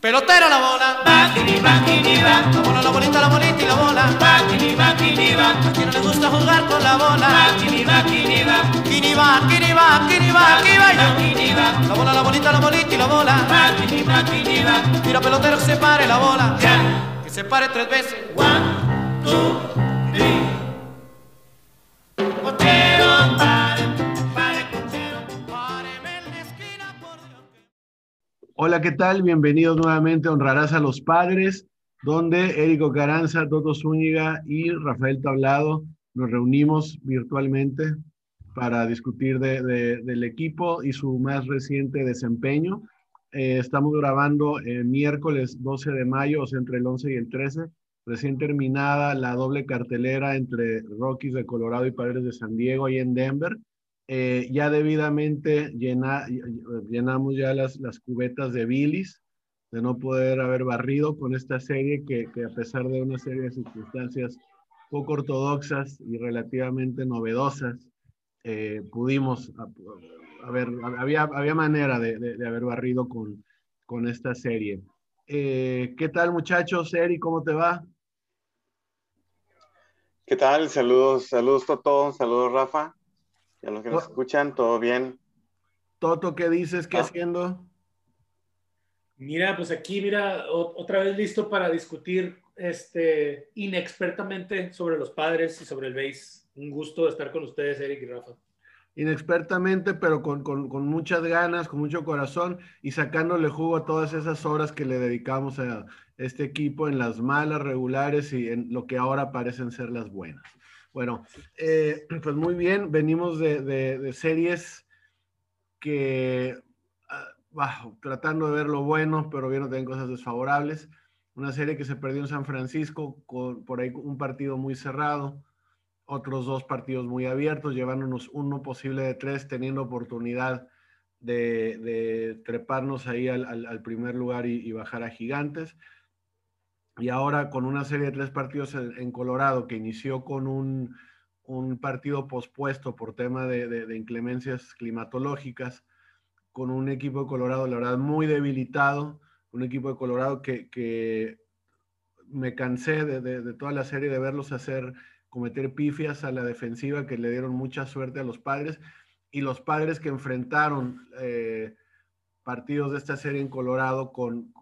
Pelotera la bola. Va, kini, va. La bola, la bolita, la bolita y la bola. Va, kini, va. A quien no le gusta jugar con la bola. Va, kini, va, kini, va. Kini va, kini va, kini va. La bola, la bolita, la bolita y la bola. Va, kini, va. Tira pelotero que se pare la bola. Ya. Que se pare tres veces. One, two, three. Cochero, Hola, ¿qué tal? Bienvenidos nuevamente a Honrarás a los Padres, donde Érico Caranza, Toto Zúñiga y Rafael Tablado nos reunimos virtualmente para discutir de- de- del equipo y su más reciente desempeño. Eh, estamos grabando el miércoles 12 de mayo, o sea, entre el 11 y el 13, recién terminada la doble cartelera entre Rockies de Colorado y Padres de San Diego ahí en Denver. Eh, ya debidamente llena- llenamos ya las, las cubetas de bilis, de no poder haber barrido con esta serie que, que a pesar de una serie de circunstancias poco ortodoxas y relativamente novedosas, eh, pudimos, a- a ver, había, había manera de, de- de haber barrido con, con esta serie. Eh, ¿Qué tal muchachos? Eri, ¿cómo te va? ¿Qué tal? Saludos, saludos Toto, saludos Rafa. Y a los que nos Oh. escuchan, ¿todo bien? Toto, ¿qué dices? ¿Qué Ah. haciendo? Mira, pues aquí, mira, o- otra vez listo para discutir este, inexpertamente sobre los padres y sobre el base. Un gusto estar con ustedes, Eric y Rafa. inexpertamente, pero con, con- con muchas ganas, con mucho corazón y sacándole jugo a todas esas horas que le dedicamos a este equipo en las malas, regulares y en lo que ahora parecen ser las buenas. Bueno, eh, pues muy bien, venimos de, series que, ah, bah, tratando de ver lo bueno, pero viendo también cosas desfavorables. Una serie que se perdió en San Francisco con por ahí un partido muy cerrado otros dos partidos muy abiertos, llevándonos uno posible de tres, teniendo oportunidad de, treparnos ahí al, primer lugar y bajar a gigantes. Y ahora con una serie de tres partidos en, Colorado que inició con un, un partido pospuesto por tema de, inclemencias climatológicas, con un equipo de Colorado, la verdad, muy debilitado, un equipo de Colorado que, que me cansé de, de- toda la serie de verlos hacer cometer pifias a la defensiva que le dieron mucha suerte a los padres. Y los padres que enfrentaron eh, partidos de esta serie en Colorado con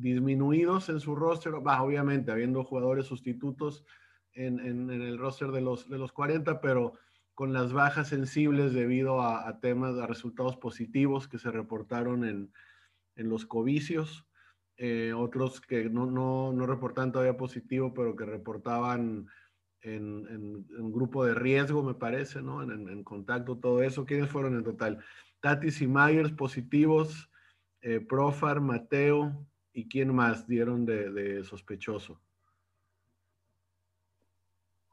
disminuidos en su roster, obviamente habiendo jugadores sustitutos en, en- el roster de los, de los 40, pero con las bajas sensibles debido a, temas, a resultados positivos que se reportaron en, en los covicios, eh, otros que no, no, no reportaban todavía positivo, pero que reportaban en, en, en grupo de riesgo, me parece, ¿no? En contacto, todo eso. ¿Quiénes fueron en total? Tatis y Myers positivos, eh, Profar, Mateo, ¿y quién más dieron de, de sospechoso?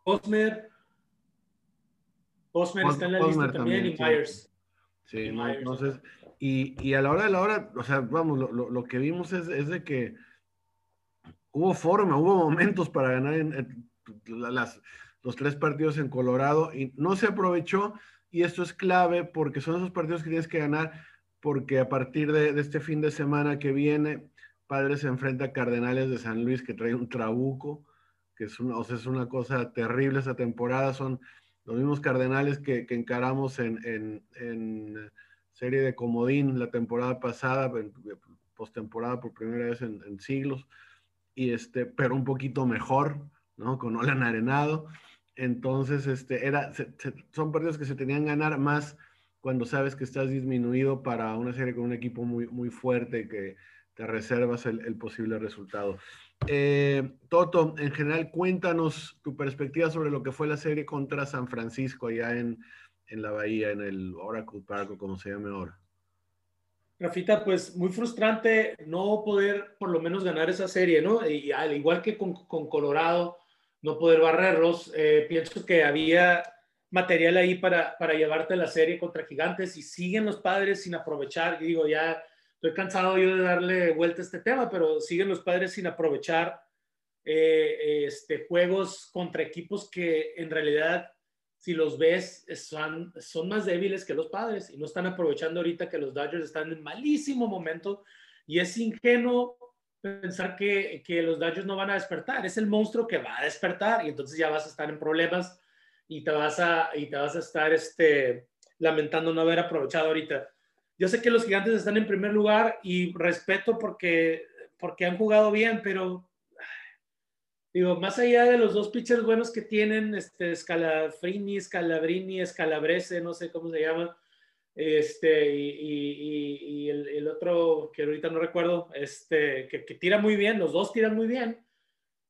Osmer. Osmer Os- está en la Osmer lista también, también, y. Myers. Sí, Y Myers, entonces, y, y a la hora de la hora, o sea, vamos, lo, lo- lo que vimos es, es de que hubo forma, hubo momentos para ganar en, en la- las, los tres partidos en Colorado y no se aprovechó y esto es clave porque son esos partidos que tienes que ganar porque a partir de, de este fin de semana que viene, Padres se enfrenta a Cardenales de San Luis que trae un trabuco, que es una, o sea, es una cosa terrible esta temporada, son los mismos Cardenales que, que encaramos en, en, en serie de Comodín la temporada pasada, en- postemporada por primera vez en, en siglos, y este, pero un poquito mejor, ¿no? Con Olan Arenado. Entonces, este, era, se- se- son partidos que se tenían que ganar más cuando sabes que estás disminuido para una serie con un equipo muy, muy fuerte que te reservas el, el posible resultado. Eh, Toto, en general, cuéntanos tu perspectiva sobre lo que fue la serie contra San Francisco allá en, en la Bahía, en el Oracle Park, o como se llame ahora. Rafita, pues muy frustrante no poder por lo menos ganar esa serie, ¿no? Y al igual que con, con Colorado, no poder barrerlos, eh, pienso que había material ahí para, para llevarte la serie contra Gigantes y siguen los padres sin aprovechar. Digo, ya estoy cansado yo de darle vuelta a este tema, pero siguen los padres sin aprovechar eh, este, juegos contra equipos que en realidad si los ves, son, son más débiles que los padres y no están aprovechando ahorita que los Dodgers están en malísimo momento y es ingenuo pensar que, que los Dodgers no van a despertar. Es el monstruo que va a despertar y entonces ya vas a estar en problemas y te vas a, y te vas a estar este, lamentando no haber aprovechado ahorita. Yo sé que los gigantes están en primer lugar y respeto porque, porque han jugado bien, pero digo, más allá de los dos pitchers buenos que tienen, este, Scalafrini, Scalabrini, Scalabrese, no sé cómo se llama, este, y, el, otro que ahorita no recuerdo, este, que, tira muy bien, los dos tiran muy bien.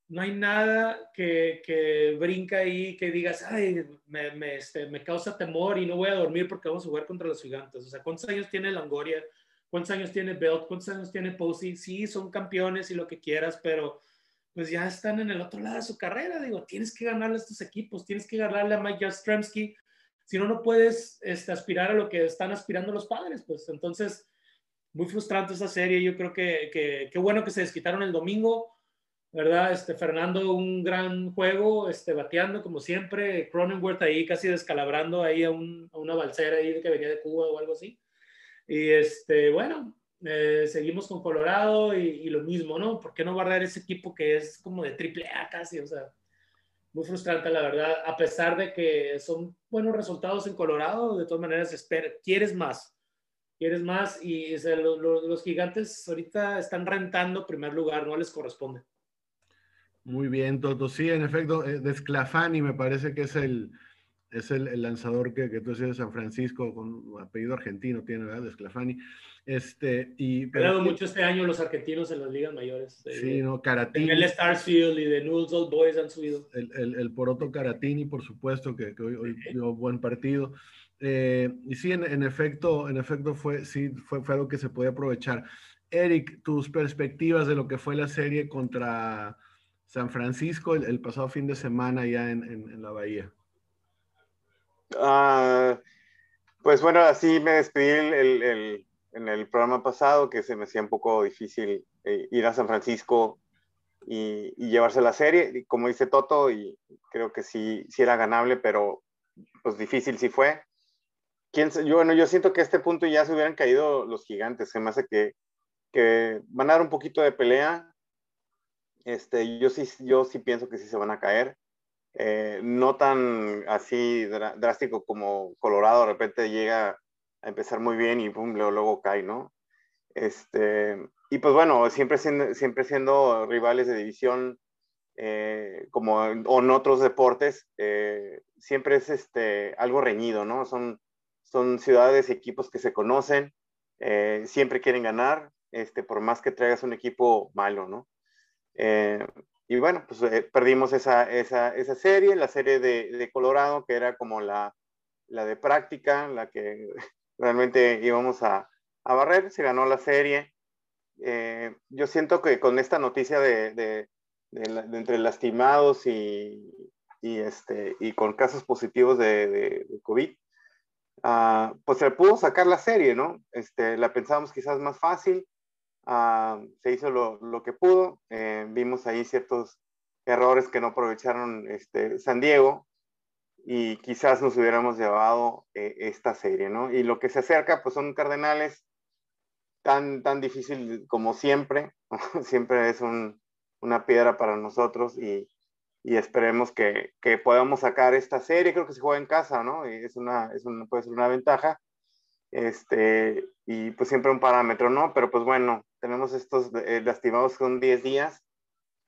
No hay nada que, que brinca ahí que digas, ay, me, me, este, me, causa temor y no voy a dormir porque vamos a jugar contra los gigantes. O sea, ¿cuántos años tiene Langoria? ¿Cuántos años tiene Belt? ¿Cuántos años tiene Posey? Sí, son campeones y lo que quieras, pero pues ya están en el otro lado de su carrera. Digo, tienes que ganarle a estos equipos, tienes que ganarle a Mike Jastrzemski, si no, no puedes este, aspirar a lo que están aspirando los padres, pues entonces, muy frustrante esa serie, yo creo que qué bueno que se desquitaron el domingo, ¿verdad? Este, Fernando, un gran juego, este, bateando como siempre, Cronenworth ahí casi descalabrando ahí a, una balsera ahí que venía de Cuba o algo así. Y este, bueno, eh, seguimos con Colorado y, lo mismo, ¿no? ¿Por qué no barrer ese equipo que es como de triple A casi? O sea, muy frustrante, la verdad, a pesar de que son buenos resultados en Colorado, de todas maneras, espera, quieres más, quieres más y los gigantes ahorita están rentando primer lugar, no les corresponde. Muy bien, Toto. Sí, en efecto, eh, Desclafani me parece que es el, es el, lanzador que, que tú decías de San Francisco, con apellido argentino, tiene, ¿verdad? Desclafani. Este, y, pero, mucho este año los argentinos en las ligas mayores. Sí, ¿no? Caratini. El Starsfield y de Newell's Old Boys han subido. El, el, el Poroto Caratini, por supuesto, que, que hoy, hoy dio buen partido. Eh, y sí, en, en, efecto, en efecto fue, sí, fue, fue algo que se podía aprovechar. Eric, tus perspectivas de lo que fue la serie contra San Francisco el, el pasado fin de semana ya en, en, la Bahía. Ah, pues bueno, así me despedí el, en el programa pasado, que se me hacía un poco difícil eh, ir a San Francisco y, llevarse la serie. Como dice Toto, y creo que sí, sí era ganable, pero pues difícil sí fue. ¿Quién, yo, bueno, yo siento que a este punto ya se hubieran caído los gigantes. Se me hace que, que van a dar un poquito de pelea. Este, yo, sí, yo sí pienso que sí se van a caer. Eh, no tan así drástico como Colorado de repente llega a empezar muy bien y luego, cae, ¿no? Este, y pues bueno, siempre siendo, siempre siendo rivales de división, eh, como en, o en otros deportes, eh, siempre es este, algo reñido, ¿no? Son, son ciudades y equipos que se conocen, siempre quieren ganar, este, por más que traigas un equipo malo, ¿no? Y bueno, pues perdimos esa, esa, esa, serie, la serie de, de Colorado, que era como la, la de práctica, la que realmente íbamos a, a barrer, se ganó la serie. Eh, yo siento que con esta noticia de, de, de, entre lastimados y, y, este, y con casos positivos de, COVID, uh, pues se pudo sacar la serie, ¿no? Este, la pensábamos quizás más fácil, uh, se hizo lo, lo que pudo, eh, vimos ahí ciertos errores que no aprovecharon este, San Diego, y quizás nos hubiéramos llevado eh, esta serie, ¿no? Y lo que se acerca, pues son Cardenales tan, tan difícil como siempre, siempre es un, una piedra para nosotros y, y esperemos que, que, podamos sacar esta serie, creo que se juega en casa, ¿no? Es una, es una, puede ser una ventaja, este, y pues siempre un parámetro, ¿no? Pero pues bueno, tenemos estos eh, lastimados con 10 días,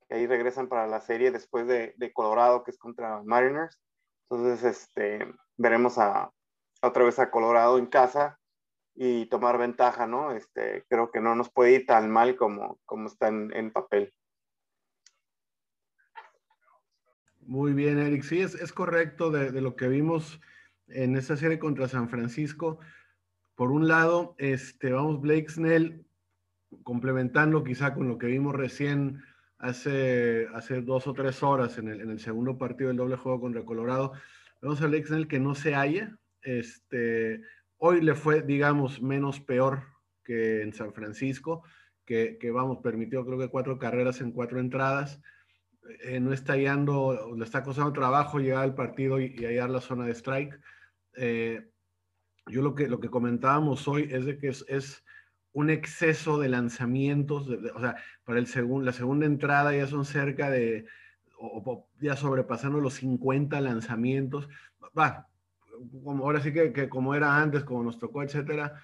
que ahí regresan para la serie después de, de Colorado, que es contra Mariners entonces, este, veremos a, otra vez a Colorado en casa y tomar ventaja, ¿no? Este, creo que no nos puede ir tan mal como, como está en, papel. Muy bien, Eric. Sí, es, es correcto de, de, lo que vimos en esa serie contra San Francisco. Por un lado, este, vamos, Blake Snell, complementando quizá con lo que vimos recién hace, hace dos o tres horas en el, en el segundo partido del doble juego contra Colorado. Vemos a Alex el que no se halla. Este, hoy le fue, digamos, menos peor que en San Francisco, que, que vamos, permitió creo que cuatro carreras en cuatro entradas. Eh, no está hallando, le está costando trabajo llegar al partido y, y hallar la zona de strike. Eh, yo lo que, lo que comentábamos hoy es de que es un exceso de lanzamientos, o sea, para el la segunda entrada ya son cerca de, o, ya sobrepasando los 50 lanzamientos. Va, como ahora sí que, que, como era antes, como nos tocó, etcétera,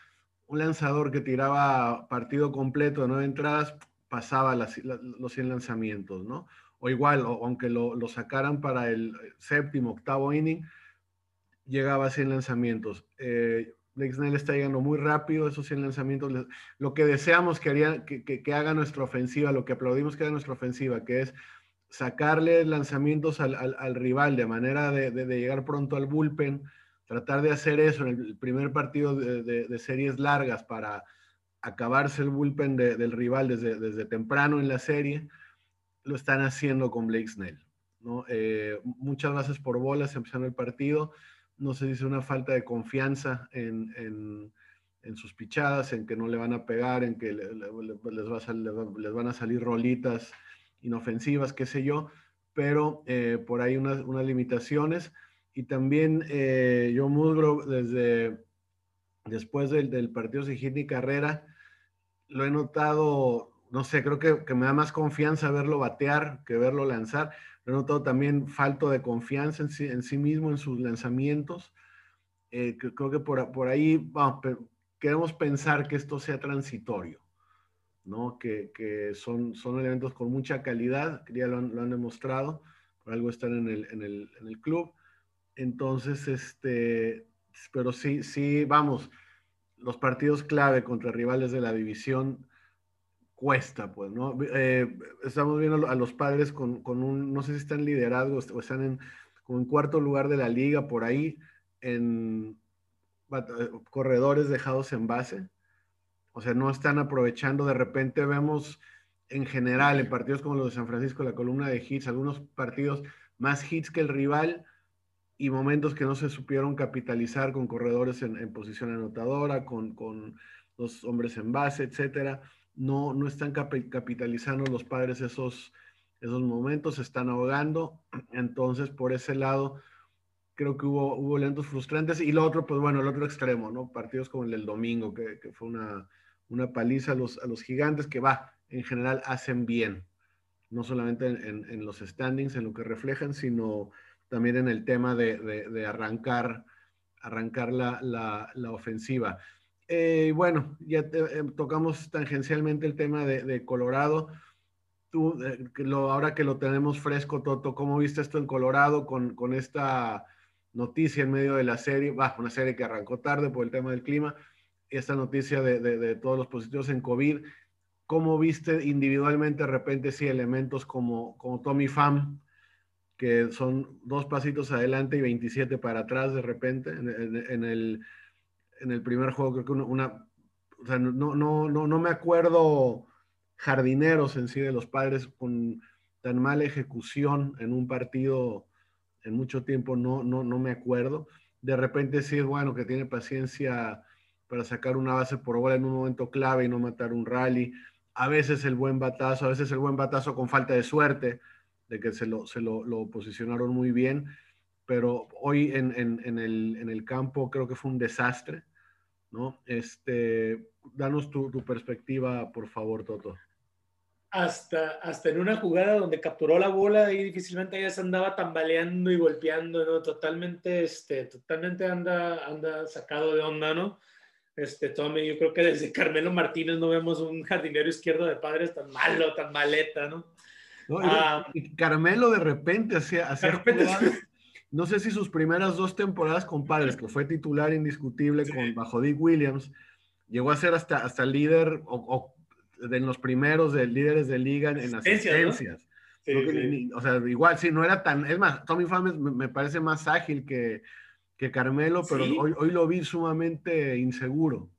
un lanzador que tiraba partido completo de nueve entradas pasaba los 100 lanzamientos, ¿no? O igual, aunque lo, sacaran para el séptimo, octavo inning, llegaba a 100 lanzamientos. Eh, Blake Snell está llegando muy rápido, esos 100 lanzamientos. Lo que deseamos que, haga nuestra ofensiva, lo que aplaudimos que haga nuestra ofensiva, que es sacarle lanzamientos al, al, rival de manera de, llegar pronto al bullpen, tratar de hacer eso en el primer partido de, series largas para acabarse el bullpen del rival desde, desde temprano en la serie, lo están haciendo con Blake Snell. Eh, muchas bases por bolas empezando el partido no se dice una falta de confianza en, sus pichadas, en que no le van a pegar, en que les, van a salir rolitas inofensivas, qué sé yo, pero eh, por ahí unas, unas, limitaciones. Y también eh, yo Musgrove, desde después del, del partido sin hit ni carrera, lo he notado, no sé, creo que, que, me da más confianza verlo batear que verlo lanzar. He notado también falto de confianza en sí, en sí mismo, en sus lanzamientos. Eh, creo que por, por ahí vamos, queremos pensar que esto sea transitorio, ¿no? Que, que, son, son elementos con mucha calidad, que ya lo han, lo han demostrado, por algo están en el, en el, en el club. Entonces, este, pero sí, sí, vamos, los partidos clave contra rivales de la división cuesta, pues, ¿no? Eh, estamos viendo a los padres con, con, un, no sé si están en liderazgo o están en, como en cuarto lugar de la liga por ahí, en eh, corredores dejados en base. O sea, no están aprovechando. De repente vemos en general en partidos como los de San Francisco, la columna de hits, algunos partidos más hits que el rival y momentos que no se supieron capitalizar con corredores en, en posición anotadora, con, con los hombres en base, etcétera no, no están capitalizando los padres esos, esos momentos, se están ahogando. Entonces, por ese lado, creo que hubo, hubo lentos frustrantes. Y lo otro, pues bueno, el otro extremo, ¿no? Partidos como el del domingo, que, fue una, una paliza a los, a los gigantes que va, en general hacen bien, no solamente en, los standings, en lo que reflejan, sino también en el tema de, arrancar, arrancar la, la ofensiva. Eh, bueno, ya eh, tocamos tangencialmente el tema de, Colorado. Tú, eh, lo, ahora que lo tenemos fresco, Toto, ¿cómo viste esto en Colorado con, esta noticia en medio de la serie? Va, una serie que arrancó tarde por el tema del clima. Esta noticia de, todos los positivos en COVID. ¿Cómo viste individualmente de repente sí elementos como, como Tommy Pham, que son dos pasitos adelante y 27 para atrás de repente en el en el primer juego, creo que una, o sea, no, no, no, no me acuerdo jardineros en sí de los padres con tan mala ejecución en un partido en mucho tiempo, no, no, no me acuerdo. De repente sí es bueno que tiene paciencia para sacar una base por bola en un momento clave y no matar un rally. A veces el buen batazo, a veces el buen batazo con falta de suerte, de que se lo, se lo, lo posicionaron muy bien pero hoy en, en, el, en, el, campo creo que fue un desastre, ¿no? Este, danos tu, tu, perspectiva, por favor, Toto. Hasta, hasta en una jugada donde capturó la bola y difícilmente ya se andaba tambaleando y golpeando, ¿no? Totalmente, este, totalmente anda, anda sacado de onda, ¿no? Este, Tommy, yo creo que desde Carmelo Martínez no vemos un jardinero izquierdo de padres tan malo, tan maleta, ¿no? no y, ah, Carmelo de repente hacía, hacía de repente, no sé si sus primeras dos temporadas con Padres, que fue titular indiscutible con, bajo Dick Williams, llegó a ser hasta, hasta líder o, de los primeros de líderes de liga en, asistencias. o sea, igual, sí, no era tan. Es más, Tommy Fames me, parece más ágil que, que Carmelo, pero hoy, hoy lo vi sumamente inseguro.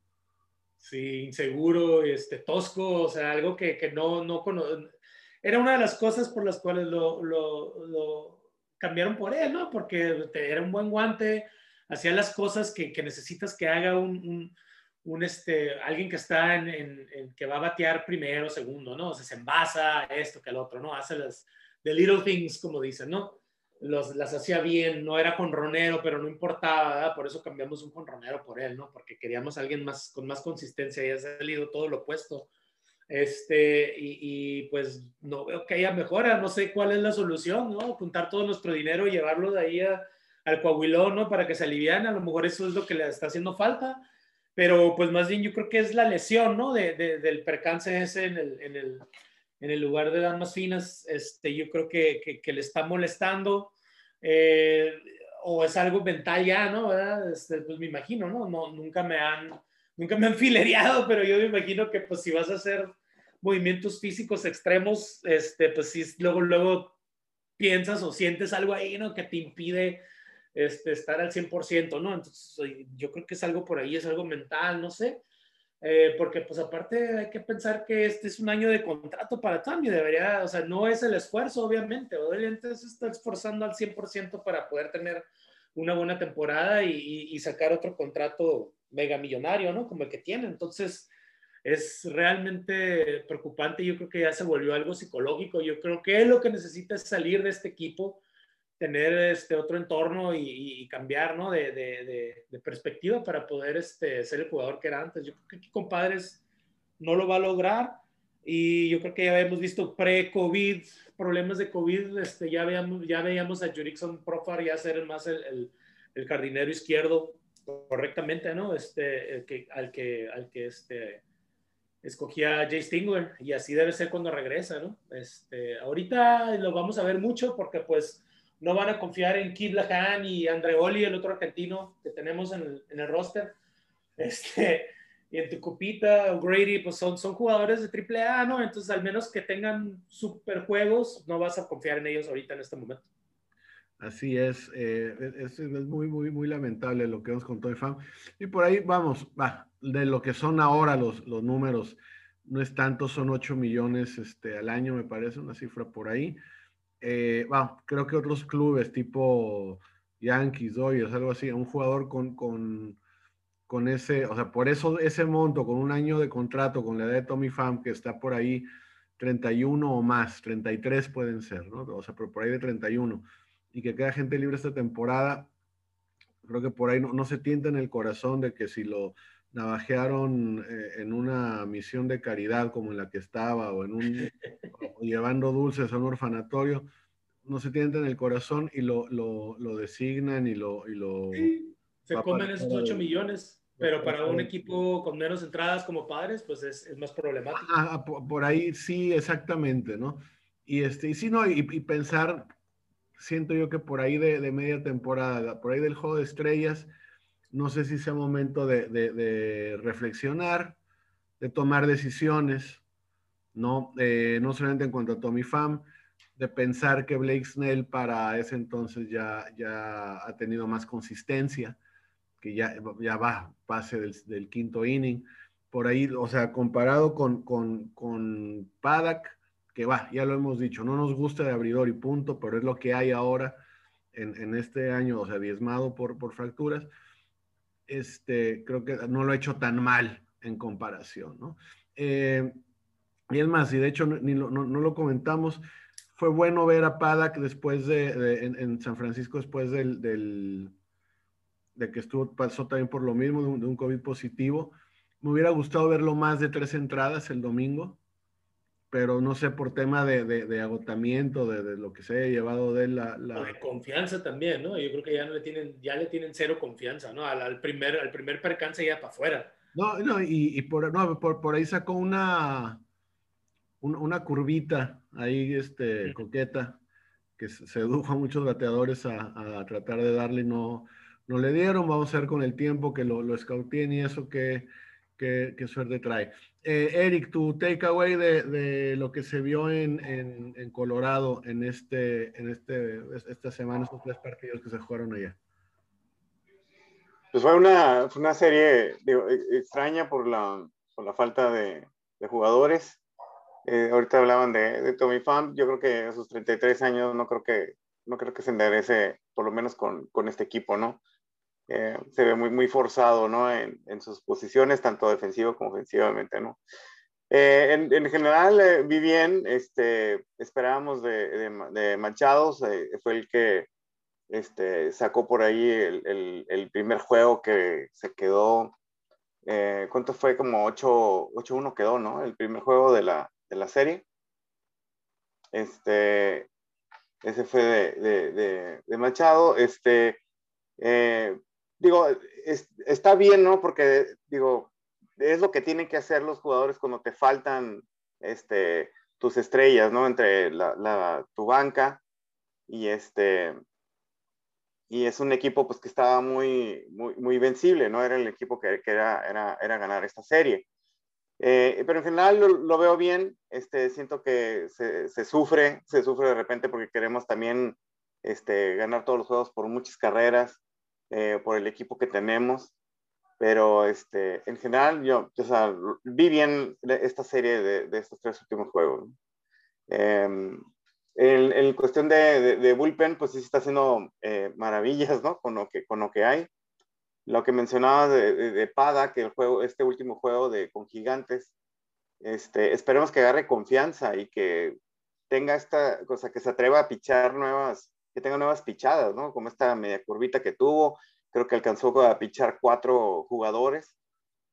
Sí, inseguro, este, tosco, o sea, algo que, que no, no Era una de las cosas por las cuales lo, lo cambiaron por él, ¿no? Porque era un buen guante, hacía las cosas que, que necesitas que haga un, un, este, alguien que está en, en, que va a batear primero, segundo, ¿no? O sea, se envasa esto que el otro, ¿no? Hace las the little things, como dicen, ¿no? los, las hacía bien, no era conronero, pero no importaba, ¿verdad? por eso cambiamos un conronero por él, ¿no? Porque queríamos a alguien más, con más consistencia y ha salido todo lo opuesto. Este, y, pues no veo que haya mejora, no sé cuál es la solución, ¿no? Juntar todo nuestro dinero y llevarlo de ahí al Coahuilón, ¿no? Para que se aliviane, a lo mejor eso es lo que le está haciendo falta, pero pues más bien yo creo que es la lesión, ¿no? De, del percance ese en el, en el, en el lugar de damas finas, este, yo creo que, que, le está molestando, eh, o es algo mental ya, ¿no? Este, pues me imagino, ¿no? ¿no? Nunca me han nunca me han filereado, pero yo me imagino que pues si vas a hacer movimientos físicos extremos, este, pues si luego, luego piensas o sientes algo ahí, ¿no? Que te impide este, estar al 100%, ¿no? Entonces, yo creo que es algo por ahí, es algo mental, no sé. Eh, porque pues aparte hay que pensar que este es un año de contrato para Tommy, debería, o sea, no es el esfuerzo, obviamente, obviamente se está esforzando al 100% para poder tener una buena temporada y, y sacar otro contrato mega millonario, ¿no? Como el que tiene. Entonces, es realmente preocupante. Yo creo que ya se volvió algo psicológico. Yo creo que lo que necesita es salir de este equipo, tener este otro entorno y, cambiar, ¿no? De, de, de, perspectiva para poder este, ser el jugador que era antes. Yo creo que aquí, compadres, no lo va a lograr. Y yo creo que ya hemos visto pre-COVID, problemas de COVID, este, ya, veíamos, ya veíamos a Jurickson Profar ya ser más el, el, el jardinero izquierdo correctamente, ¿no? Este, que, al que, al que este, escogía Jay Stingler y así debe ser cuando regresa, ¿no? Este, ahorita lo vamos a ver mucho porque pues no van a confiar en Kid Lahan y Andreoli, el otro argentino que tenemos en el, en el roster. Este, y en Tucupita, Grady, pues son, son jugadores de triple A, ¿no? Entonces, al menos que tengan super juegos, no vas a confiar en ellos ahorita en este momento. Así es, eh, es, es, muy, muy, muy lamentable lo que vemos con Toy Fan. Y por ahí vamos, va, de lo que son ahora los, los números, no es tanto, son 8 millones este, al año, me parece, una cifra por ahí. Eh, creo que otros clubes tipo Yankees, Dodgers, algo así, un jugador con, con, con ese, o sea, por eso ese monto, con un año de contrato, con la edad de Tommy Pham, que está por ahí 31 o más, 33 pueden ser, ¿no? O sea, pero por ahí de 31 y que queda gente libre esta temporada, creo que por ahí no, se tienta en el corazón de que si lo navajearon eh, en una misión de caridad como en la que estaba o en un llevando dulces a un orfanatorio, no se tienta en el corazón y lo, lo, lo designan y lo... Y lo se comen esos 8 millones, pero para un equipo con menos entradas como padres, pues es, es más problemático. Ah, ah por, ahí sí, exactamente, ¿no? Y, este, y sí, no, y, y pensar siento yo que por ahí de, media temporada, por ahí del juego de estrellas, no sé si sea momento de, reflexionar, de tomar decisiones, ¿no? Eh, no solamente en cuanto a Tommy Pham, de pensar que Blake Snell para ese entonces ya, ya ha tenido más consistencia, ya, ya va, pase del, quinto inning. Por ahí, o sea, comparado con, con, con Paddock, que va, ya lo hemos dicho, no nos gusta de abridor y punto, pero es lo que hay ahora en, este año, o sea, diezmado por, por fracturas. Este, creo que no lo ha hecho tan mal en comparación, ¿no? Eh, y es más, y de hecho ni no, lo comentamos, fue bueno ver a Padak después de, en, San Francisco, después del, de que estuvo, pasó también por lo mismo, de un, de un COVID positivo. Me hubiera gustado verlo más de tres entradas el domingo pero no sé, por tema de, de, agotamiento, de, de, lo que se haya llevado de la, la... de confianza también, ¿no? Yo creo que ya no le tienen, ya le tienen cero confianza, ¿no? Al, al primer, al primer percance ya para afuera. No, no, y, y por, no, por, por, ahí sacó una, una curvita ahí, este, coqueta, que sedujo a muchos bateadores a, a, tratar de darle, no, no le dieron, vamos a ver con el tiempo que lo, lo y eso que qué, suerte trae. Eh, Eric, tu takeaway de, de lo que se vio en, en, Colorado en, este, en este, esta semana, estos tres partidos que se jugaron allá. Pues fue una, una serie e, extraña por la, por la falta de, de jugadores. Eh, ahorita hablaban de, de Tommy Pham. Yo creo que a sus 33 años no creo que, no creo que se enderece, por lo menos con, con este equipo, ¿no? Eh, se ve muy, muy forzado, ¿no? En, en, sus posiciones, tanto defensivo como ofensivamente, ¿no? Eh, en, en, general, eh, vi bien, este, esperábamos de, de, de Machados, fue el que este, sacó por ahí el, primer juego que se quedó, ¿cuánto fue? Como 8-1 quedó, ¿no? El primer juego de la, de la serie. Este, ese fue de, de, Machado. Este, digo, está bien, ¿no? Porque, digo, es lo que tienen que hacer los jugadores cuando te faltan este, tus estrellas, ¿no? Entre la, tu banca y este y es un equipo pues que estaba muy, muy, muy vencible, ¿no? Era el equipo que, que era, era, era, ganar esta serie. Eh, pero en general lo, veo bien, este, siento que se, se, sufre, se sufre de repente porque queremos también este, ganar todos los juegos por muchas carreras, eh, por el equipo que tenemos, pero este, en general yo, o sea, vi bien esta serie de, de estos tres últimos juegos. Em, en, cuestión de, de, bullpen, pues sí está haciendo eh, maravillas, ¿no? Con lo, que, con lo que hay. Lo que mencionaba de, de, Pada, que el juego, este último juego de, con Gigantes, este, esperemos que agarre confianza y que tenga esta cosa, que se atreva a pichar nuevas, que tenga nuevas pichadas, ¿no? Como esta media curvita que tuvo, creo que alcanzó a pichar cuatro jugadores.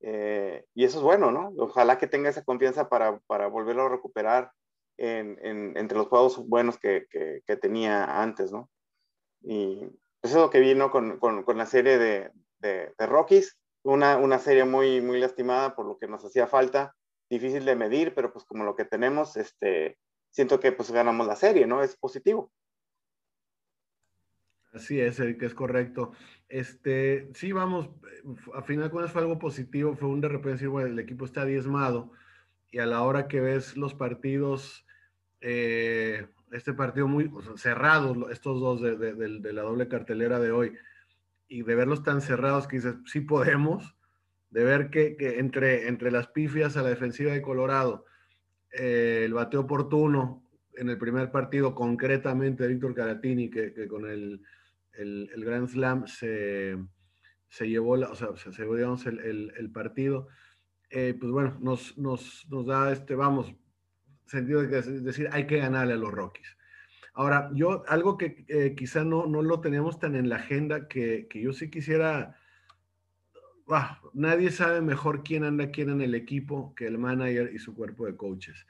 Eh, y eso es bueno, ¿no? Ojalá que tenga esa confianza para, para volverlo a recuperar en, en, entre los juegos buenos que, que, que, tenía antes, ¿no? Y eso es lo que vino con, con, con la serie de, de, de, Rockies, una, una serie muy, muy lastimada por lo que nos hacía falta, difícil de medir, pero pues como lo que tenemos, este, siento que pues ganamos la serie, ¿no? Es positivo. Así es, que es correcto. Este, sí, vamos, a final cuentas fue algo positivo, fue un de repente el equipo está diezmado y a la hora que ves los partidos, eh, este partido muy cerrado, estos dos de, de, la doble cartelera de hoy, y de verlos tan cerrados que dices, sí podemos, de ver que, que entre, entre las pifias a la defensiva de Colorado, eh, el bateo oportuno en el primer partido, concretamente Víctor Caratini, que, que con el el, Grand Slam se, se llevó, la, o sea, se, el, partido, eh, pues bueno, nos, nos, nos, da este, vamos, sentido de decir, hay que ganarle a los Rockies. Ahora, yo, algo que eh, quizá no, no lo teníamos tan en la agenda, que, que yo sí quisiera, ah, nadie sabe mejor quién anda quién en el equipo que el manager y su cuerpo de coaches.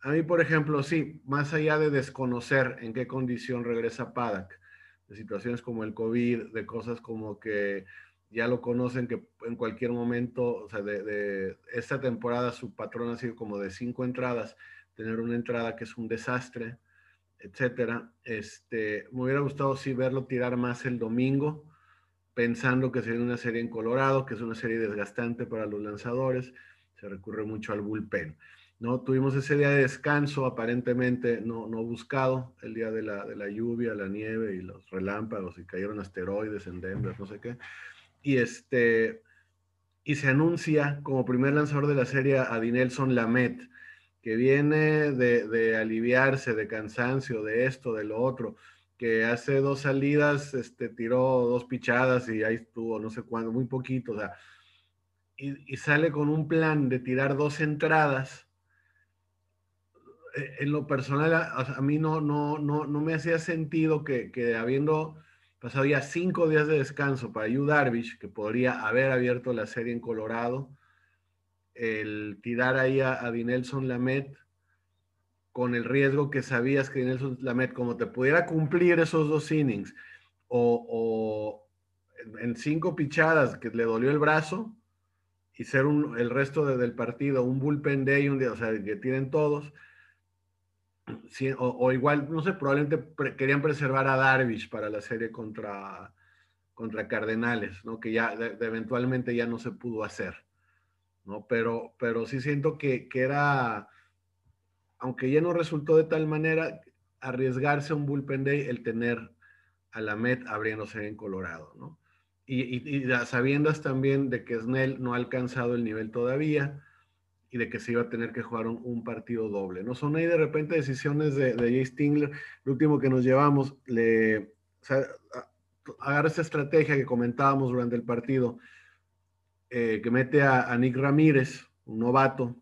A mí, por ejemplo, sí, más allá de desconocer en qué condición regresa Paddock, de situaciones como el COVID, de cosas como que ya lo conocen, que en cualquier momento, o sea, de, esta temporada su patrón ha sido como de cinco entradas, tener una entrada que es un desastre, etcétera. Este, me hubiera gustado sí verlo tirar más el domingo, pensando que sería una serie en Colorado, que es una serie desgastante para los lanzadores, se recurre mucho al bullpen. ¿No? Tuvimos ese día de descanso aparentemente no, no buscado, el día de la, de la, lluvia, la nieve y los relámpagos y cayeron asteroides en Denver, no sé qué. Y, este, y se anuncia como primer lanzador de la serie a Dinelson Lamet, que viene de, de, aliviarse de cansancio, de esto, de lo otro, que hace dos salidas, este, tiró dos pichadas y ahí estuvo, no sé cuándo, muy poquito, o y, y sale con un plan de tirar dos entradas en lo personal, a, mí no, no, no, no, me hacía sentido que, que, habiendo pasado ya cinco días de descanso para Yu Darvish, que podría haber abierto la serie en Colorado, el tirar ahí a, a Dinelson Lamet con el riesgo que sabías que Dinelson Lamet, como te pudiera cumplir esos dos innings, o, o en cinco pichadas que le dolió el brazo, y ser un, el resto de, del partido un bullpen day, un día, o sea, que tienen todos, Sí, o, igual, no sé, probablemente querían preservar a Darvish para la serie contra, contra Cardenales, ¿no? Que ya eventualmente ya no se pudo hacer, ¿no? Pero, pero sí siento que, que, era, aunque ya no resultó de tal manera, arriesgarse un bullpen day el tener a la Met abriéndose en Colorado, ¿no? Y, y, y sabiendas también de que Snell no ha alcanzado el nivel todavía, y de que se iba a tener que jugar un, partido doble. No son ahí de repente decisiones de, de Jay Stingler. Lo último que nos llevamos, le, o agarra esa estrategia que comentábamos durante el partido, eh, que mete a, Nick Ramírez, un novato,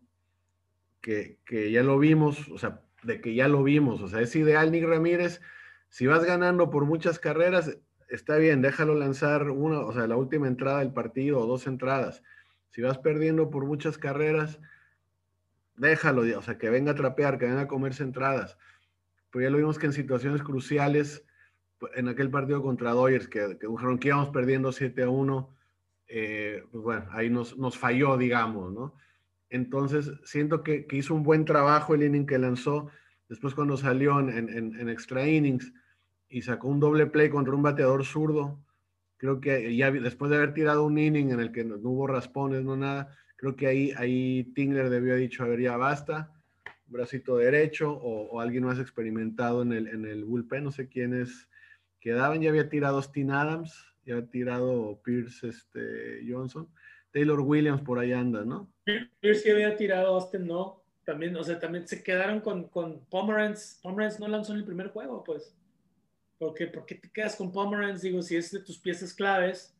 que, que, ya lo vimos, o sea, de que ya lo vimos, o sea, es ideal Nick Ramírez Si vas ganando por muchas carreras, está bien, déjalo lanzar una, o sea, la última entrada del partido o dos entradas. Si vas perdiendo por muchas carreras, déjalo, o sea, que venga a trapear, que venga a comerse entradas. Pues ya lo vimos que en situaciones cruciales, en aquel partido contra Dodgers, que, que que íbamos perdiendo 7 a 1, eh, pues bueno, ahí nos, nos, falló, digamos, ¿no? Entonces, siento que, que, hizo un buen trabajo el inning que lanzó. Después cuando salió en, en, en extra innings, y sacó un doble play contra un bateador zurdo. Creo que ya después de haber tirado un inning en el que no, hubo raspones, no nada, creo que ahí, ahí Tingler debió haber dicho, a ver, ya basta, bracito derecho o, alguien más experimentado en el, en el bullpen, no sé quiénes quedaban, ya había tirado Steen Adams, ya había tirado Pierce este, Johnson, Taylor Williams por ahí anda, ¿no? Pierce ya había tirado, Austin no, también, o sea, también se quedaron con, con Pomeranz, Pomeranz no lanzó en el primer juego, pues. Porque, ¿Por qué te quedas con Pomeranz? Digo, si es de tus piezas claves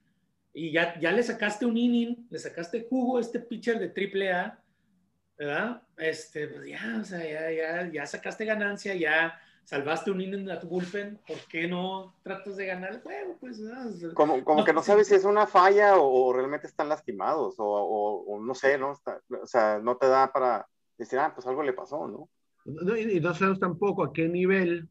y ya, ya le sacaste un inning, le sacaste jugo a este pitcher de AAA, ¿verdad? Este, pues ya, o sea, ya, ya, ya sacaste ganancia, ya salvaste un inning a tu bullpen, ¿por qué no tratas de ganar el juego? Pues, como, como que no sabes si es una falla o, realmente están lastimados o, o, no sé, ¿no? o sea, no te da para decir, ah, pues algo le pasó, ¿no? no y no sabemos tampoco a qué nivel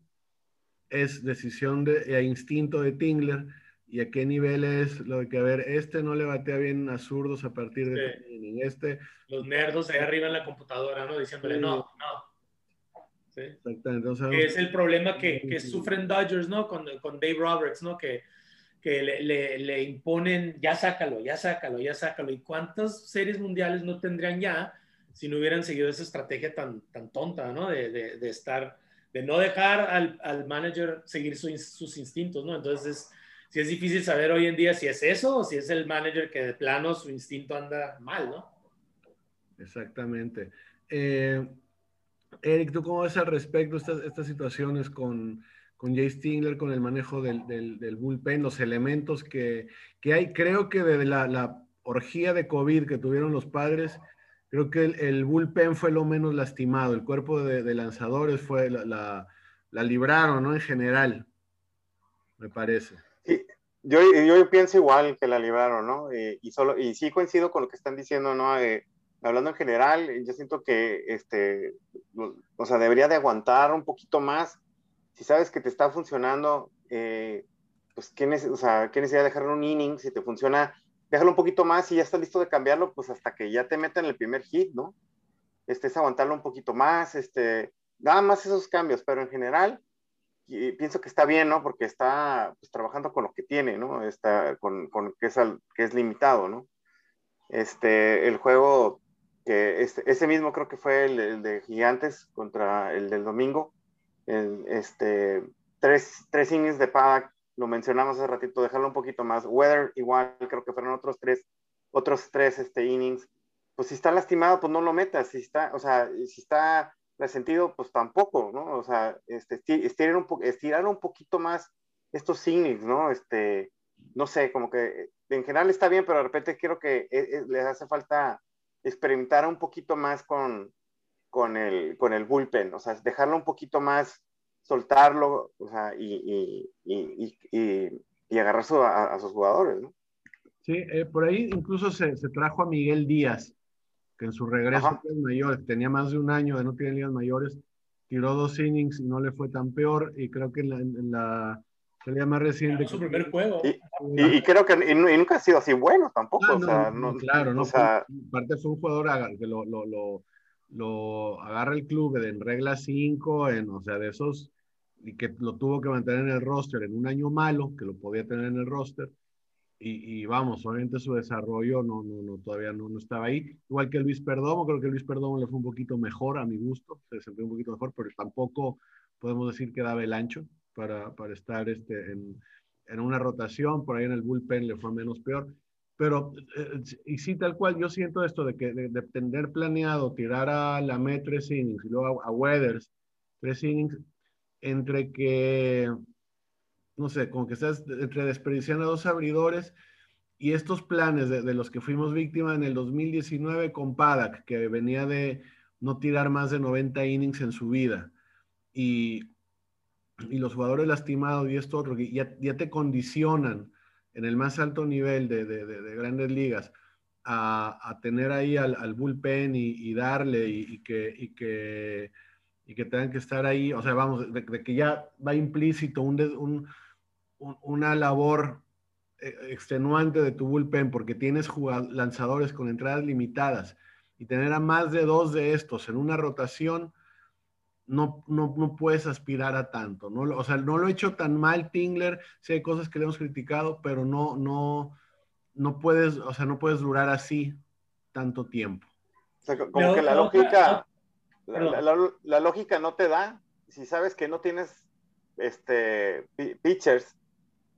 es decisión de, e instinto de Tingler y a qué nivel es lo de que, a ver, este no le batea bien a zurdos a partir de este, Los nerdos ahí arriba en la computadora, ¿no? Diciéndole, no, no. ¿Sí? Exactamente. es el problema que, que, sufren Dodgers, ¿no? Con, con Dave Roberts, ¿no? Que, que le, le, le, imponen, ya sácalo, ya sácalo, ya sácalo. ¿Y cuántas series mundiales no tendrían ya si no hubieran seguido esa estrategia tan, tan tonta, ¿no? De, de, de estar de no dejar al, al manager seguir sus instintos, ¿no? Entonces, si es difícil saber hoy en día si es eso o si es el manager que de plano su instinto anda mal, ¿no? Exactamente. Eh, Eric, ¿tú cómo ves al respecto estas, estas situaciones con, con Jay Stingler, con el manejo del, bullpen, los elementos que, que, hay? Creo que de la, orgía de COVID que tuvieron los padres, creo que el, bullpen fue lo menos lastimado, el cuerpo de, lanzadores fue la, libraron, ¿no? En general, me parece. Sí, yo, yo pienso igual que la libraron, ¿no? y, solo, y sí coincido con lo que están diciendo, ¿no? Eh, hablando en general, yo siento que, este, o sea, debería de aguantar un poquito más. Si sabes que te está funcionando, eh, pues, ¿qué, o sea, ¿qué necesidad de dejar un inning? Si te funciona déjalo un poquito más y ya está listo de cambiarlo, pues hasta que ya te metan el primer hit, ¿no? Este es aguantarlo un poquito más, este, nada más esos cambios, pero en general pienso que está bien, ¿no? Porque está pues, trabajando con lo que tiene, ¿no? Está con, con que, es que es limitado, ¿no? Este, el juego, que este, ese mismo creo que fue el, de Gigantes contra el del domingo, el, este, tres, tres innings de Paddock lo mencionamos hace ratito, dejarlo un poquito más. Weather, igual, creo que fueron otros tres, otros tres este, innings. Pues si está lastimado, pues no lo metas. Si está, o sea, si está resentido, pues tampoco, ¿no? O sea, este, estirar, un estirar un poquito más estos innings, ¿no? Este, no sé, como que en general está bien, pero de repente quiero que eh, eh, les hace falta experimentar un poquito más con, con, el, con el bullpen, o sea, dejarlo un poquito más soltarlo, o sea, y, y, y, y agarrar a, sus jugadores, ¿no? Sí, eh, por ahí incluso se, se, trajo a Miguel Díaz, que en su regreso a mayores, tenía más de un año de no tener ligas mayores, tiró dos innings y no le fue tan peor, y creo que en la, en la serie más reciente... su primer juego. Y, creo que y, nunca ha sido así bueno tampoco, ah, o sea, no, claro, no, o sea, aparte fue un jugador que lo, lo, lo lo agarra el club en regla 5, en, o sea, de esos, y que lo tuvo que mantener en el roster en un año malo, que lo podía tener en el roster, y, y vamos, obviamente su desarrollo no, no, no todavía no, no, estaba ahí. Igual que Luis Perdomo, creo que Luis Perdomo le fue un poquito mejor a mi gusto, se desempeñó un poquito mejor, pero tampoco podemos decir que daba el ancho para, para estar este, en, en una rotación, por ahí en el bullpen le fue menos peor. Pero, eh, y sí, tal cual, yo siento esto de que de, tener planeado tirar a la Met tres innings y luego a, Weathers tres innings, entre que, no sé, como que estás entre desperdiciando dos abridores y estos planes de, los que fuimos víctimas en el 2019 con Paddock, que venía de no tirar más de 90 innings en su vida. Y y los jugadores lastimados y esto otro, ya, ya te condicionan en el más alto nivel de, de, de, grandes ligas a, tener ahí al, bullpen y, darle y, que, y, que, y que tengan que estar ahí, o sea, vamos, de, que ya va implícito un, una labor eh, extenuante de tu bullpen porque tienes lanzadores con entradas limitadas y tener a más de dos de estos en una rotación, no, no, no, puedes aspirar a tanto. ¿no? O sea, no lo he hecho tan mal Tingler, sí hay cosas que le hemos criticado, pero no, no, no puedes, o sea, no puedes durar así tanto tiempo. O sea, como que la lógica, la, lógica no te da, si sabes que no tienes este pitchers,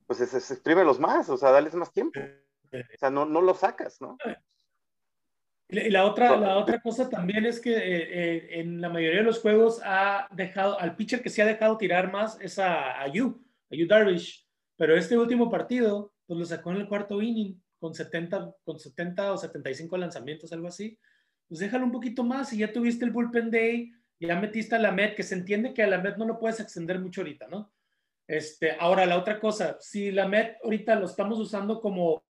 pues es, los más, o sea, dales más tiempo. O sea, no, no lo sacas, ¿no? Y la otra, la otra cosa también es que eh, eh, en la mayoría de los juegos ha dejado, al pitcher que se ha dejado tirar más es a, a Yu, a Yu Darvish. Pero este último partido, pues lo sacó en el cuarto inning con 70, con 70 o 75 lanzamientos, algo así. Pues déjalo un poquito más y ya tuviste el bullpen day, ya metiste a la Met, que se entiende que a la Met no lo puedes extender mucho ahorita, ¿no? Este, ahora, la otra cosa, si la Met ahorita lo estamos usando como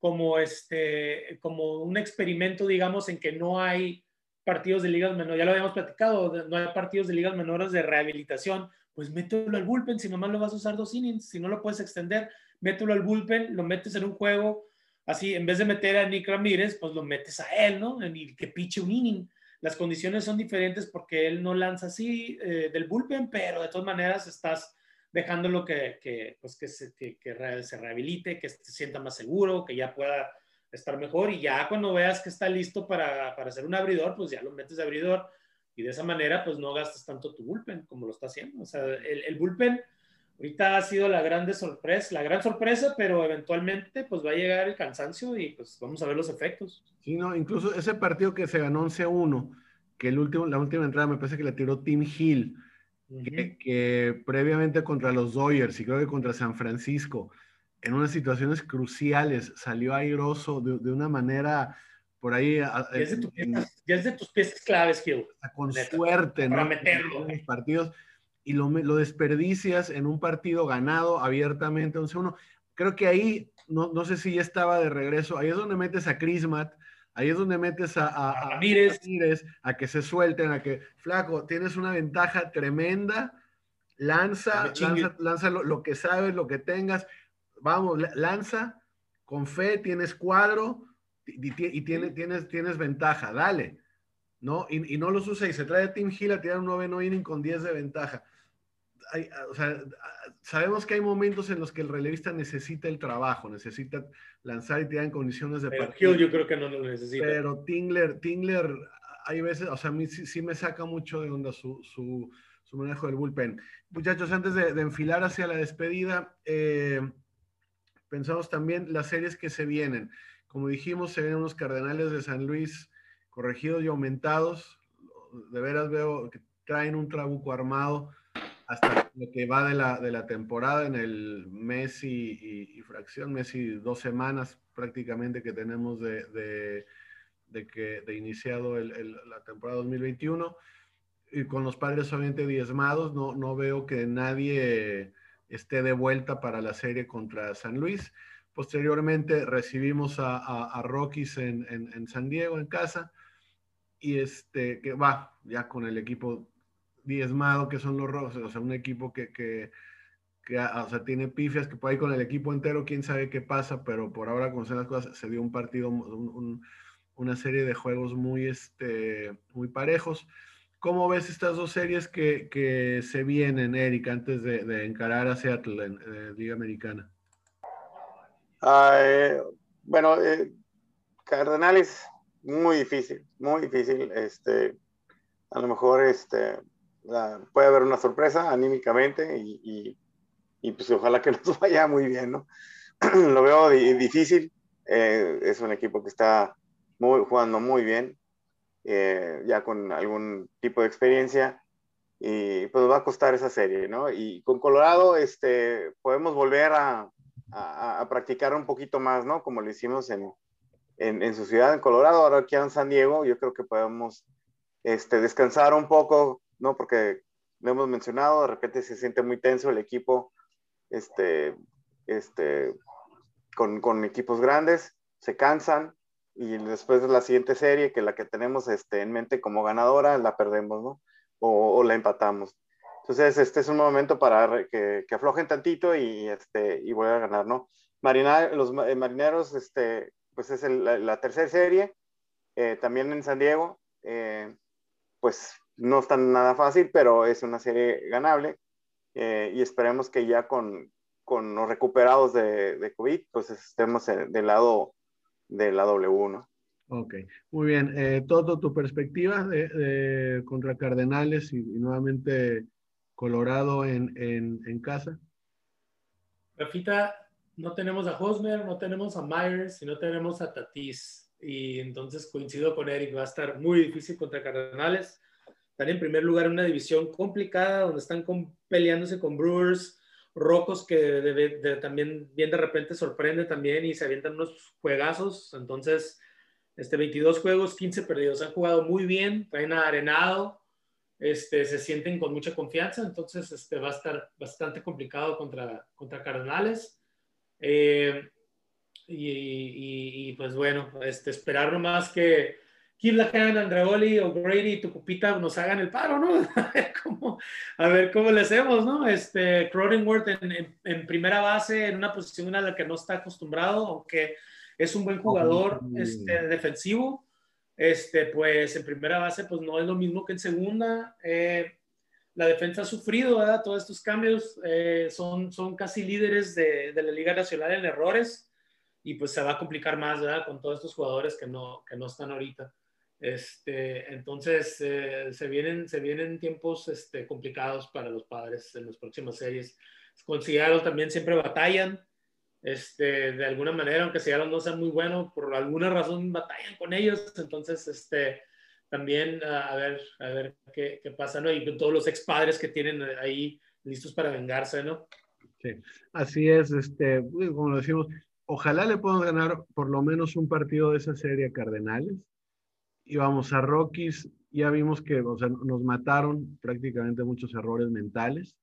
como, este, como un experimento, digamos, en que no hay partidos de ligas menores, ya lo habíamos platicado, no hay partidos de ligas menores de rehabilitación, pues mételo al bullpen, si nomás lo vas a usar dos innings, si no lo puedes extender, mételo al bullpen, lo metes en un juego, así, en vez de meter a Nick Ramírez, pues lo metes a él, ¿no? Y que piche un inning. Las condiciones son diferentes porque él no lanza así eh, del bullpen, pero de todas maneras estás dejándolo que, que, pues que, se, que, se rehabilite, que se sienta más seguro, que ya pueda estar mejor y ya cuando veas que está listo para, para ser un abridor, pues ya lo metes de abridor y de esa manera pues no gastas tanto tu bullpen como lo está haciendo. O sea, el, el bullpen ahorita ha sido la grande sorpresa, la gran sorpresa, pero eventualmente pues va a llegar el cansancio y pues vamos a ver los efectos. Sí, no, incluso ese partido que se ganó 11-1, que el último, la última entrada me parece que la tiró Tim Hill, que, previamente contra los Dodgers y creo que contra San Francisco, en unas situaciones cruciales, salió airoso de, de una manera por ahí. Ya es, de, tus piezas claves, Gil. Con suerte, para meterlo. En los partidos y lo, lo, desperdicias en un partido ganado abiertamente 11-1. Creo que ahí, no, no, sé si ya estaba de regreso, ahí es donde metes a Crismat Ahí es donde metes a, a, a, a que se suelten, a que, flaco, tienes una ventaja tremenda, lanza, lanza, lanza lo, que sabes, lo que tengas, vamos, lanza, con fe, tienes cuadro y, y tienes, tienes, tienes ventaja, dale, ¿no? Y, y, no los usa y se trae a Tim Hill a tirar un noveno inning con 10 de ventaja. Hay, o sea, sabemos que hay momentos en los que el relevista necesita el trabajo, necesita lanzar y tirar en condiciones de partido. yo creo que no lo necesita. Pero Tingler, Tingler, hay veces, o sea, a mí sí, me saca mucho de onda su, su, su manejo del bullpen. Muchachos, antes de, enfilar hacia la despedida, eh, pensamos también las series que se vienen. Como dijimos, se vienen unos Cardenales de San Luis corregidos y aumentados. De veras veo que traen un trabuco armado hasta lo que va de la, de la temporada en el mes y, fracción, mes y dos semanas prácticamente que tenemos de, de, que, de iniciado el, la temporada 2021. Y con los padres solamente diezmados, no, no veo que nadie esté de vuelta para la serie contra San Luis. Posteriormente recibimos a, a, Rockies en, en, San Diego, en casa, y este, que va ya con el equipo diezmado que son los Rojos, o sea, un equipo que, que, que ah, o sea, tiene pifias, que puede ir con el equipo entero, quién sabe qué pasa, pero por ahora, con las cosas, se dio un partido, una serie de juegos muy, este, muy parejos. ¿Cómo ves estas dos series que, que se vienen, Eric, antes de, de encarar a Seattle en, Liga Americana? Bueno, eh, Cardenales, muy difícil, muy difícil. Este, a lo mejor este, puede haber una sorpresa anímicamente y, y, pues ojalá que nos vaya muy bien, ¿no? Lo veo difícil, eh, es un equipo que está muy, jugando muy bien, eh, ya con algún tipo de experiencia y pues va a costar esa serie, ¿no? Y con Colorado este, podemos volver a, a, practicar un poquito más, ¿no? Como lo hicimos en, en, en, su ciudad, en Colorado, ahora aquí en San Diego, yo creo que podemos este, descansar un poco ¿no? Porque lo hemos mencionado, de repente se siente muy tenso el equipo, este, este, con, con equipos grandes, se cansan y después de la siguiente serie, que la que tenemos este, en mente como ganadora, la perdemos, ¿no? O, la empatamos. Entonces, este es un momento para que, que aflojen tantito y, este, y volver a ganar, ¿no? Marina, los eh, marineros, este, pues es la, tercera serie, eh, también en San Diego, eh, pues no está nada fácil, pero es una serie ganable eh, y esperemos que ya con, con los recuperados de, de, COVID, pues estemos del lado de la W, ¿no? Ok, muy bien. Eh, Toto, tu perspectiva de, de contra Cardenales y, y nuevamente Colorado en, en, en, casa. Rafita, no tenemos a Hosmer, no tenemos a Myers y no tenemos a Tatis. Y entonces coincido con Eric, va a estar muy difícil contra Cardenales. Están en primer lugar en una división complicada donde están con, peleándose con Brewers, Rocos que de, de, de, también bien de repente sorprende también y se avientan unos juegazos. Entonces, este 22 juegos, 15 perdidos. Han jugado muy bien, traen arenado, este, se sienten con mucha confianza. Entonces, este, va a estar bastante complicado contra, contra Cardenales. Eh, y, y, y, pues bueno, este, esperar nomás que Kim Lacan, Andreoli, O'Grady y Tucupita nos hagan el paro, ¿no? A ver cómo, a ver cómo le hacemos, ¿no? Este, Cronenworth en, en, en, primera base, en una posición a la que no está acostumbrado, aunque es un buen jugador este, defensivo, este, pues en primera base, pues no es lo mismo que en segunda. Eh, la defensa ha sufrido, ¿verdad? Todos estos cambios eh, son, son casi líderes de, de la Liga Nacional en errores y pues se va a complicar más, ¿verdad? Con todos estos jugadores que no, que no están ahorita. Este, entonces, eh, se, vienen, se vienen tiempos este, complicados para los padres en las próximas series. Con Seattle también siempre batallan, este, de alguna manera, aunque Seattle no sea muy bueno, por alguna razón batallan con ellos. Entonces, este, también a ver, a ver qué, qué pasa, ¿no? Y con todos los ex padres que tienen ahí listos para vengarse, ¿no? Sí, así es, este, como decimos, ojalá le podamos ganar por lo menos un partido de esa serie a Cardenales íbamos a Rockies, ya vimos que o sea, nos mataron prácticamente muchos errores mentales.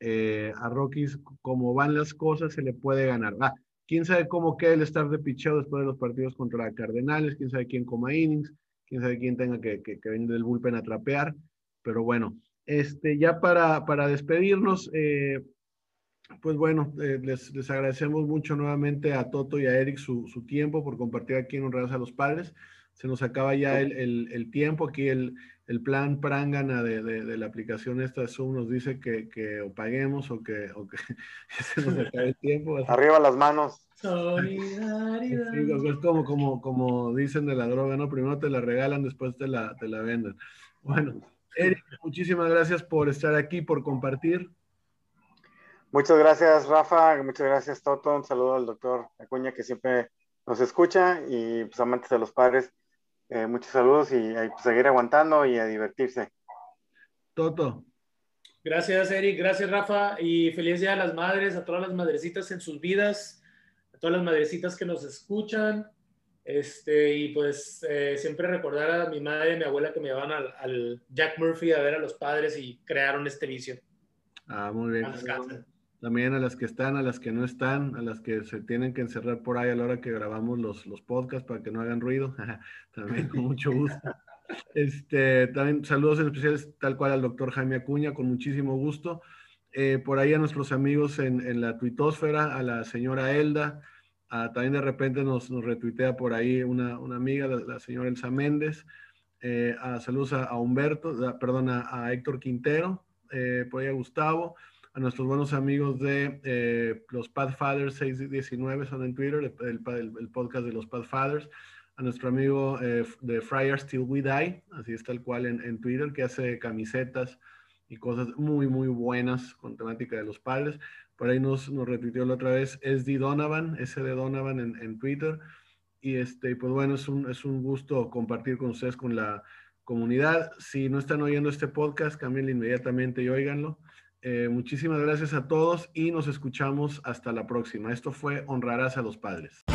Eh, a Rockies, como van las cosas, se le puede ganar. Ah, quién sabe cómo queda el staff de picheo después de los partidos contra Cardenales, quién sabe quién coma innings, quién sabe quién tenga que, que, que venir del bullpen a trapear. Pero bueno, este, ya para, para despedirnos, eh, pues bueno, eh, les, les, agradecemos mucho nuevamente a Toto y a Eric su, su tiempo por compartir aquí en Honradas a los Padres se nos acaba ya el, el, el tiempo. Aquí el, el plan Prangana de, de, de, la aplicación esta de Zoom nos dice que, que o paguemos o que, o que se nos acabe el tiempo. Arriba las manos. Solidaridad. Sí, es como, como, como dicen de la droga, ¿no? Primero te la regalan, después te la, te la venden. Bueno, Eric, muchísimas gracias por estar aquí, por compartir. Muchas gracias, Rafa. Muchas gracias, Toto. Un saludo al doctor Acuña, que siempre nos escucha y pues amantes de los padres eh, muchos saludos y a pues, seguir aguantando y a divertirse. Toto. Gracias, Eric. Gracias, Rafa. Y feliz día a las madres, a todas las madrecitas en sus vidas, a todas las madrecitas que nos escuchan. Este, y pues eh, siempre recordar a mi madre y a mi abuela que me llevaban al, al, Jack Murphy a ver a los padres y crearon este vicio. Ah, muy bien también a las que están, a las que no están, a las que se tienen que encerrar por ahí a la hora que grabamos los, los podcasts para que no hagan ruido. también con mucho gusto. Este, también saludos especiales tal cual al doctor Jaime Acuña, con muchísimo gusto. Eh, por ahí a nuestros amigos en, en, la tuitosfera, a la señora Elda, a, también de repente nos, nos, retuitea por ahí una, una amiga, la, la, señora Elsa Méndez. Eh, a, saludos a, a Humberto, a, perdón, a, Héctor Quintero, eh, por ahí a Gustavo a nuestros buenos amigos de eh, los Pathfathers 619, son en Twitter, el, el, el, podcast de los Pathfathers, a nuestro amigo eh, de Friars Till We Die, así es tal cual en, en, Twitter, que hace camisetas y cosas muy, muy buenas con temática de los padres. Por ahí nos, nos repitió la otra vez SD Donovan, S de Donovan en, en Twitter. Y este, pues bueno, es un, es un gusto compartir con ustedes, con la comunidad. Si no están oyendo este podcast, cámbienlo inmediatamente y óiganlo. Eh, muchísimas gracias a todos y nos escuchamos hasta la próxima. Esto fue Honrarás a los Padres.